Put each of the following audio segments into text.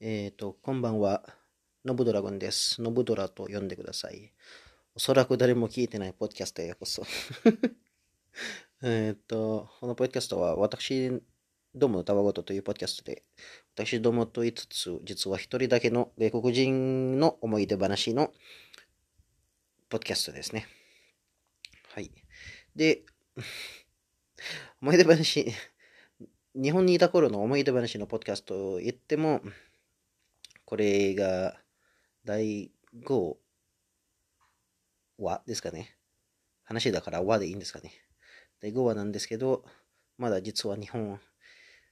えっ、と、こんばんは。ノブドラゴンです。ノブドラと呼んでください。おそらく誰も聞いてないポッドキャストへこそ。えっと、このポッドキャストは私どものたわごとというポッドキャストで、私どもと言いつつ、実は一人だけの外国人の思い出話のポッドキャストですね。はい。で、思い出話、日本にいた頃の思い出話のポッドキャストを言っても、これが第5話ですかね。話だから話でいいんですかね。第5話なんですけど、まだ実は日本、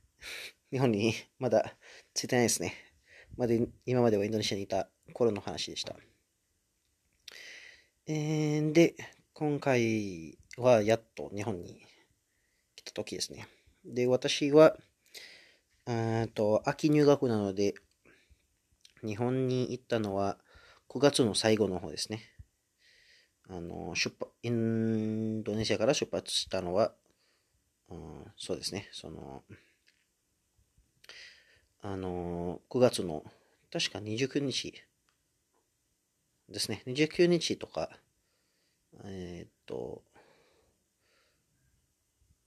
日本にまだ着いてないですね。まだ今まではインドネシアにいた頃の話でした。えー、で、今回はやっと日本に来た時ですね。で、私は、と、秋入学なので、日本に行ったのは9月の最後の方ですね。あの、出発、インドネシアから出発したのは、うん、そうですね、その、あの、9月の、確か29日ですね、29日とか、えー、っと、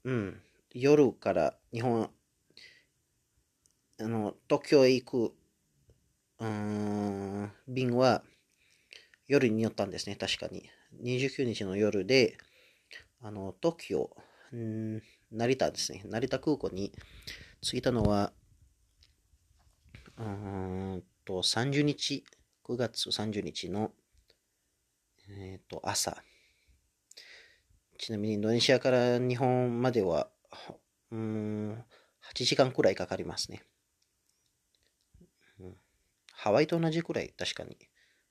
うん、夜から日本、あの、東京へ行く、便は夜に寄ったんですね、確かに。29日の夜で、あの、東京、ん成田ですね、成田空港に着いたのは、うんと、30日、9月30日の、えっ、と、朝。ちなみにインドネシアから日本までは、うん、8時間くらいかかりますね。ハワイと同じくらい、確かに。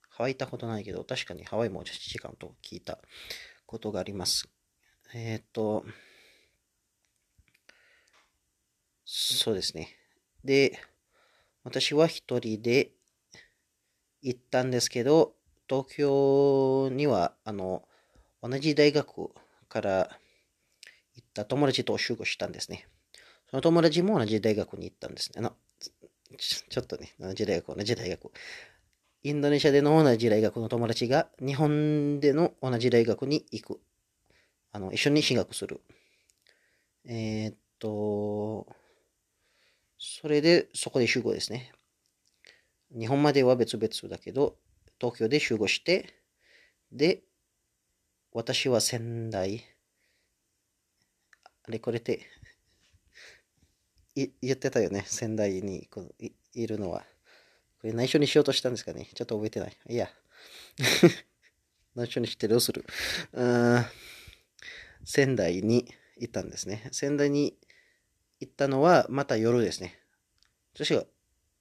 ハワイ行ったことないけど、確かにハワイも8時間と聞いたことがあります。えっ、と、そうですね。で、私は一人で行ったんですけど、東京には、あの、同じ大学から行った友達と集合したんですね。その友達も同じ大学に行ったんですね。ちょっとね、同じ大学、同じ大学。インドネシアでの同じ大学の友達が日本での同じ大学に行く。あの、一緒に進学する。えー、っと、それでそこで集合ですね。日本までは別々だけど、東京で集合して、で、私は仙台、あれこれって、言ってたよね、仙台にこいいるのは。これ内緒にしようとしたんですかねちょっと覚えてない。いや。内緒にしてどうする？うん仙台に行ったんですね。仙台に行ったのはまた夜ですね。確か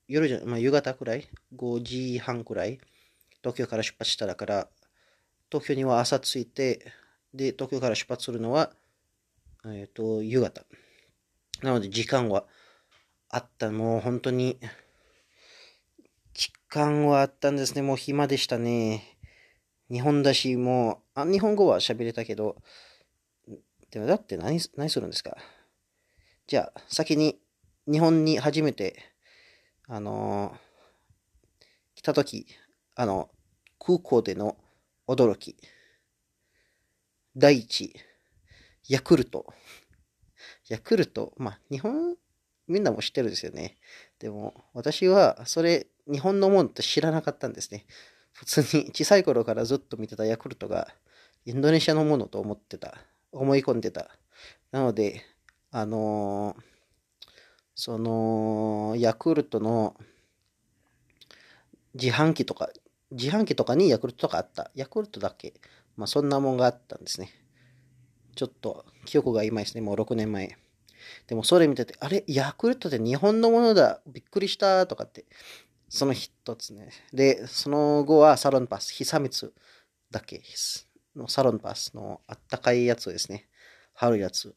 夜じゃ、まあ、夕方くらい ?5 時半くらい？東京から出発しただから、東京には朝着いて、で、東京から出発するのは、えっ、ー、と、夕方。なので時間はあった。もう本当に、時間はあったんですね。もう暇でしたね。日本だし、もう、あ、日本語は喋れたけど、でもだって何、何するんですか？じゃあ、先に日本に初めて、あのー、来たとき、あの、空港での驚き。第一、ヤクルト。ヤクルト、まあ、日本、みんなも知ってるんですよね。でも、私は、それ、日本のものって知らなかったんですね。普通に小さい頃からずっと見てたヤクルトが、インドネシアのものと思ってた。思い込んでた。なので、あのー、その、ヤクルトの自販機とか、自販機とかにヤクルトとかあった。ヤクルトだけ？まあそんなもんがあったんですね。ちょっと記憶が今ですね。もう6年前。でもそれ見てて、あれ？ヤクルトって日本のものだ。びっくりしたとかって。その一つね。で、その後はサロンパス。久光だけのサロンパスのあったかいやつですね。貼るやつ。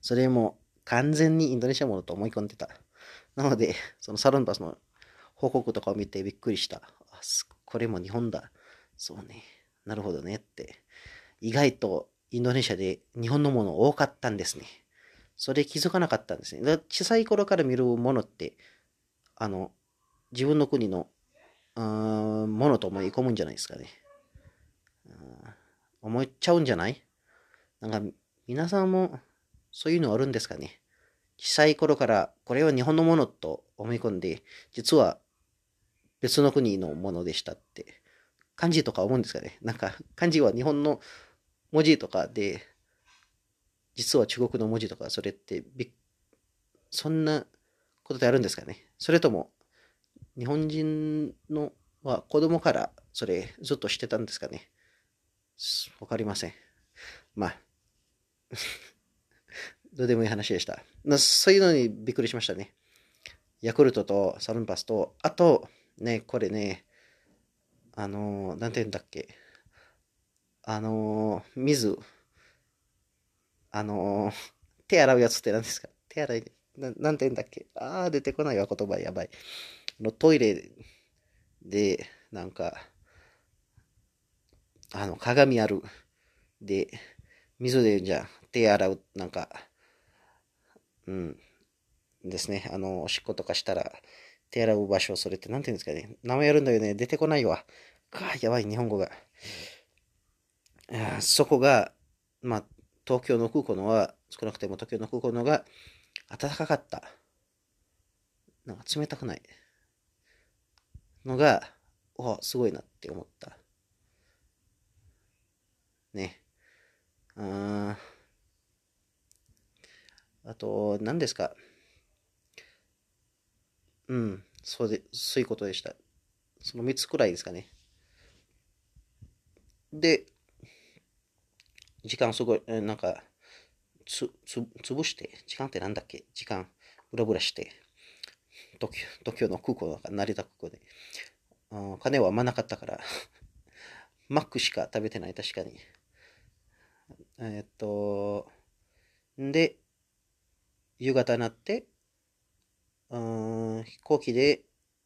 それも完全にインドネシアものと思い込んでた。なので、そのサロンパスの報告とかを見てびっくりした。あこれも日本だ。そうね。なるほどねって。意外とインドネシアで日本のもの多かったんですね。それ気づかなかったんですね。だ小さい頃から見るものって、あの、自分の国のものと思い込むんじゃないですかね。思っちゃうんじゃない？なんか皆さんもそういうのあるんですかね小さい頃からこれは日本のものと思い込んで、実は別の国のものでしたって、漢字とか思うんですかねなんか漢字は日本の文字とかで、実は中国の文字とか、それってび、そんなことであるんですかね？それとも、日本人のは子供からそれずっとしてたんですかね？わかりません。まあ、どうでもいい話でした。そういうのにびっくりしましたね。ヤクルトとサルンパスと、あと、ね、これね、あのー、なんて言うんだっけ？あのー、水、あのー、手洗うやつって何ですか？手洗い、ななんて言うんだっけ？ああ、出てこないわ、言葉、やばい。のトイレで、なんか、あの、鏡ある。で、水でじゃあ手洗う、なんか、うん、ですね。あの、おしっことかしたら、手洗う場所、それって何て言うんですかね？名前やるんだよね。出てこないわ。かやばい、日本語が。あそこが、まあ、東京の空港のは、少なくても東京の空港のが暖かかった。なんか冷たくない。のが、おすごいなって思った。ね。ああと、何ですか。うん、そうで、そういうことでした。その3つくらいですかね。で、時間すごい、なんか、つ、つ、潰して、時間ってなんだっけ？時間、ブラブラして、東京、東京の空港か、成田空港で。あ金はあんまなかったから マックしか食べてない、確かに。え、っと、で、夕方になって、うん、飛行機で、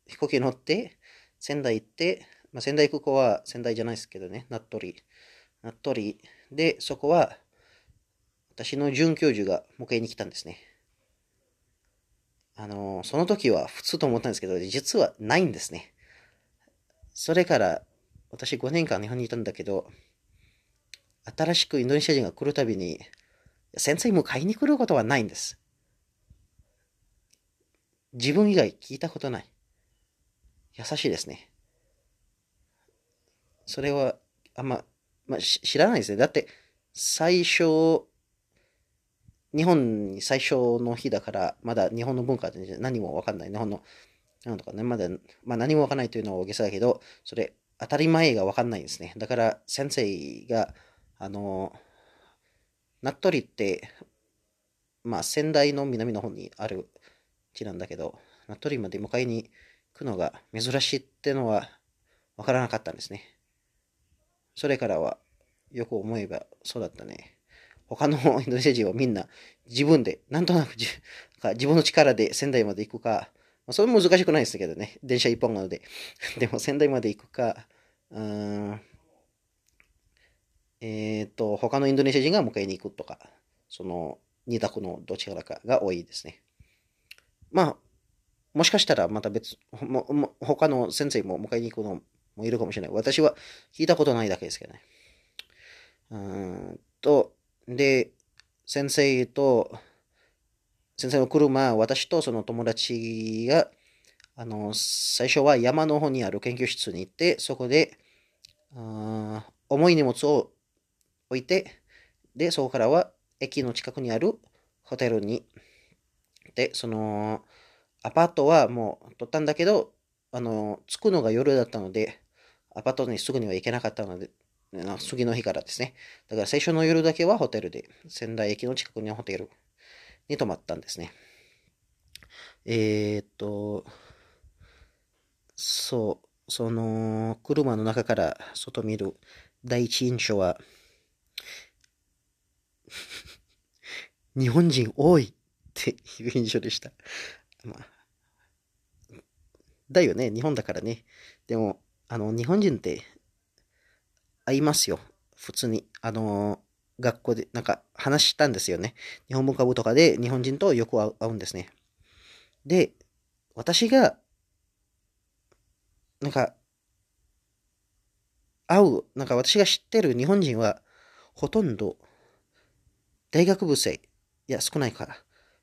飛行機乗って、仙台行って、まあ、仙台空港は仙台じゃないですけどね、なっとり。なっとり。で、そこは、私の准教授が迎えに来たんですね。あの、その時は普通と思ったんですけど、実はないんですね。それから、私5年間日本にいたんだけど、新しくインドネシア人が来るたびに、先生迎えに来ることはないんです。自分以外聞いたことない。優しいですね。それは、あんま、まあ、知らないですね。だって、最初、日本に最初の日だから、まだ日本の文化で何もわかんない。日本の、なんとかね、まだ、まあ何もわかんないというのは大げさだけど、それ、当たり前がわかんないんですね。だから、先生が、あの、名取って、まあ仙台の南の方にある地なんだけど、名取まで迎えに行くのが珍しいってのはわからなかったんですね。それからは、よく思えばそうだったね。他のインドネシア人はみんな自分で、なんとなく自分の力で仙台まで行くか、まあ、それも難しくないですけどね。電車一本なので。でも仙台まで行くか、うん、えっ、ー、と、他のインドネシア人が迎えに行くとか、その二択のどちらかが多いですね。まあ、もしかしたらまた別、もも他の先生も迎えに行くのもいるかもしれない。私は聞いたことないだけですけどね。うんと、で、先生と、先生の車、私とその友達が、あの、最初は山の方にある研究室に行って、そこで、あ重い荷物を置いて、で、そこからは駅の近くにあるホテルに、で、その、アパートはもう取ったんだけど、あの、着くのが夜だったので、アパートにすぐには行けなかったので、次の日からですね。だから最初の夜だけはホテルで、仙台駅の近くにホテルに泊まったんですね。えー、っと、そう、その、車の中から外見る第一印象は、日本人多いっていう印象でした。まあ、だよね、日本だからね。でも、あの、日本人って会いますよ。普通に。あの、学校でなんか話したんですよね。日本文化部とかで日本人とよく会うんですね。で、私がなんか、会う、なんか私が知ってる日本人は、ほとんど、大学部生、いや、少ないから。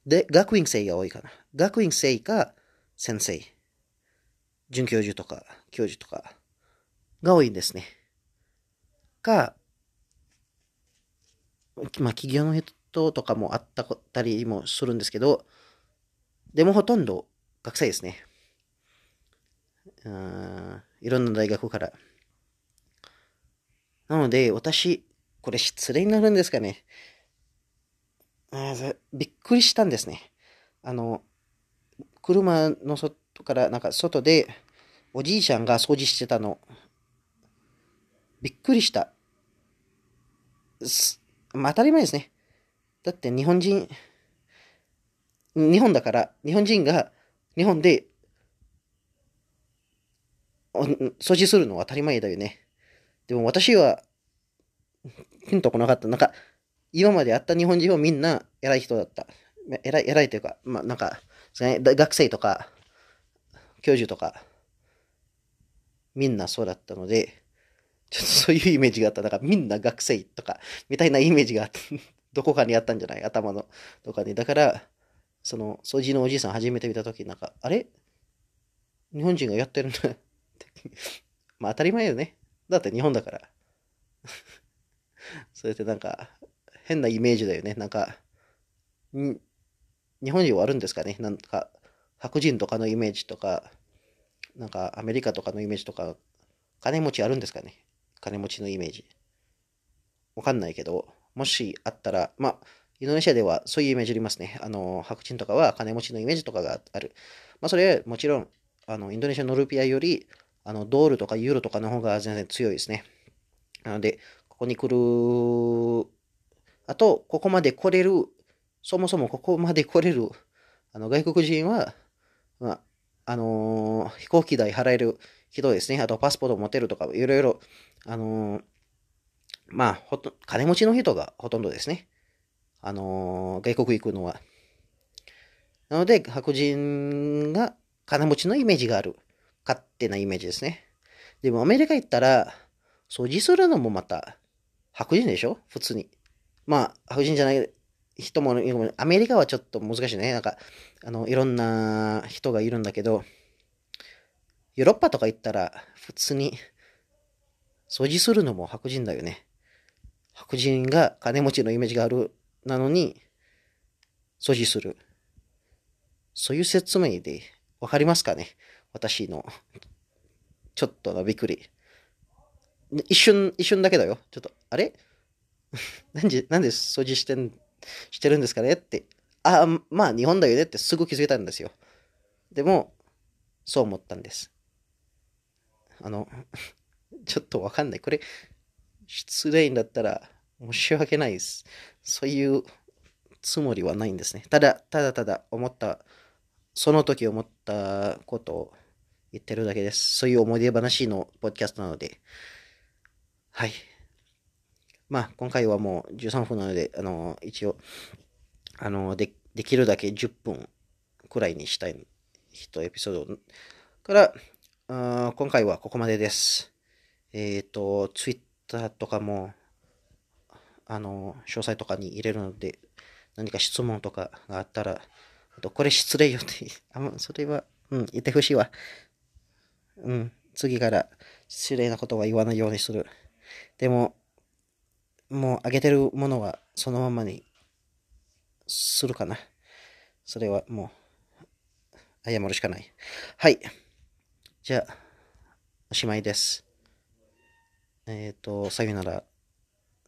で、学院生が多いかな。学院生か先生、准教授とか教授とかが多いんですね。か、まあ、企業の人とかもあったたりもするんですけど、でもほとんど学生ですね。うん、いろんな大学から。なので、私、これ失礼になるんですかね。びっくりしたんですね。あの、車の外から、なんか外で、おじいちゃんが掃除してたの。びっくりした。まあ、当たり前ですね。だって日本人、日本だから、日本人が日本で掃除するのは当たり前だよね。でも私は、ピンとこなかった。なんか、今まで会った日本人はみんな偉い人だった。偉い、偉いというか、まあなんか、学生とか、教授とか、みんなそうだったので、ちょっとそういうイメージがあった。だからみんな学生とか、みたいなイメージが。どこかにあったんじゃない？頭のとかに。だから、その、掃除のおじいさん初めて見たとき、なんか、あれ？日本人がやってるんだ まあ当たり前よね。だって日本だから。それってなんか、変なイメージだよね。なんか、日本人はあるんですかね？なんか、白人とかのイメージとか、なんかアメリカとかのイメージとか、金持ちあるんですかね？金持ちのイメージ。わかんないけど、もしあったら、まあ、インドネシアではそういうイメージありますね。あの、白人とかは金持ちのイメージとかがある。まあ、それはもちろん、あの、インドネシアのルピアより、あの、ドールとかユーロとかの方が全然強いですね。なので、ここに来る、あと、ここまで来れる、そもそもここまで来れる、あの、外国人は、まあ、あのー、飛行機代払える人ですね。あと、パスポート持てるとか、いろいろ、あのー、まあ、ほと、金持ちの人がほとんどですね。あのー、外国行くのは。なので、白人が金持ちのイメージがある。勝手なイメージですね。でも、アメリカ行ったら、掃除するのもまた、白人でしょ？普通に。まあ、白人じゃない人も、アメリカはちょっと難しいね。なんか、あの、いろんな人がいるんだけど、ヨーロッパとか行ったら、普通に、掃除するのも白人だよね。白人が金持ちのイメージがある、なのに、掃除する。そういう説明で、わかりますかね？私の、ちょっとのびっくり。一瞬、一瞬だけだよ。ちょっと、あれ？なんで、なんで掃除してん？してるんですかねって。あ、まあ日本だよねってすぐ気づいたんですよ。でも、そう思ったんです。あの、ちょっとわかんない。これ、失礼だったら申し訳ないです。そういうつもりはないんですね。ただ、ただただ思った、その時思ったことを言ってるだけです。そういう思い出話のポッドキャストなので。はい。まあ、今回はもう13分なので、あの、一応、あの、で、できるだけ10分くらいにしたい人エピソードから、あ今回はここまでです。えっ、ー、と、Twitter とかも、あの、詳細とかに入れるので、何か質問とかがあったら、あとこれ失礼よって、あ、それは、うん、言ってほしいわ。うん、次から失礼なことは言わないようにする。でも、もうあげてるものはそのままにするかな。それはもう、謝るしかない。はい。じゃあ、おしまいです。えっ、ー、と、さよなら。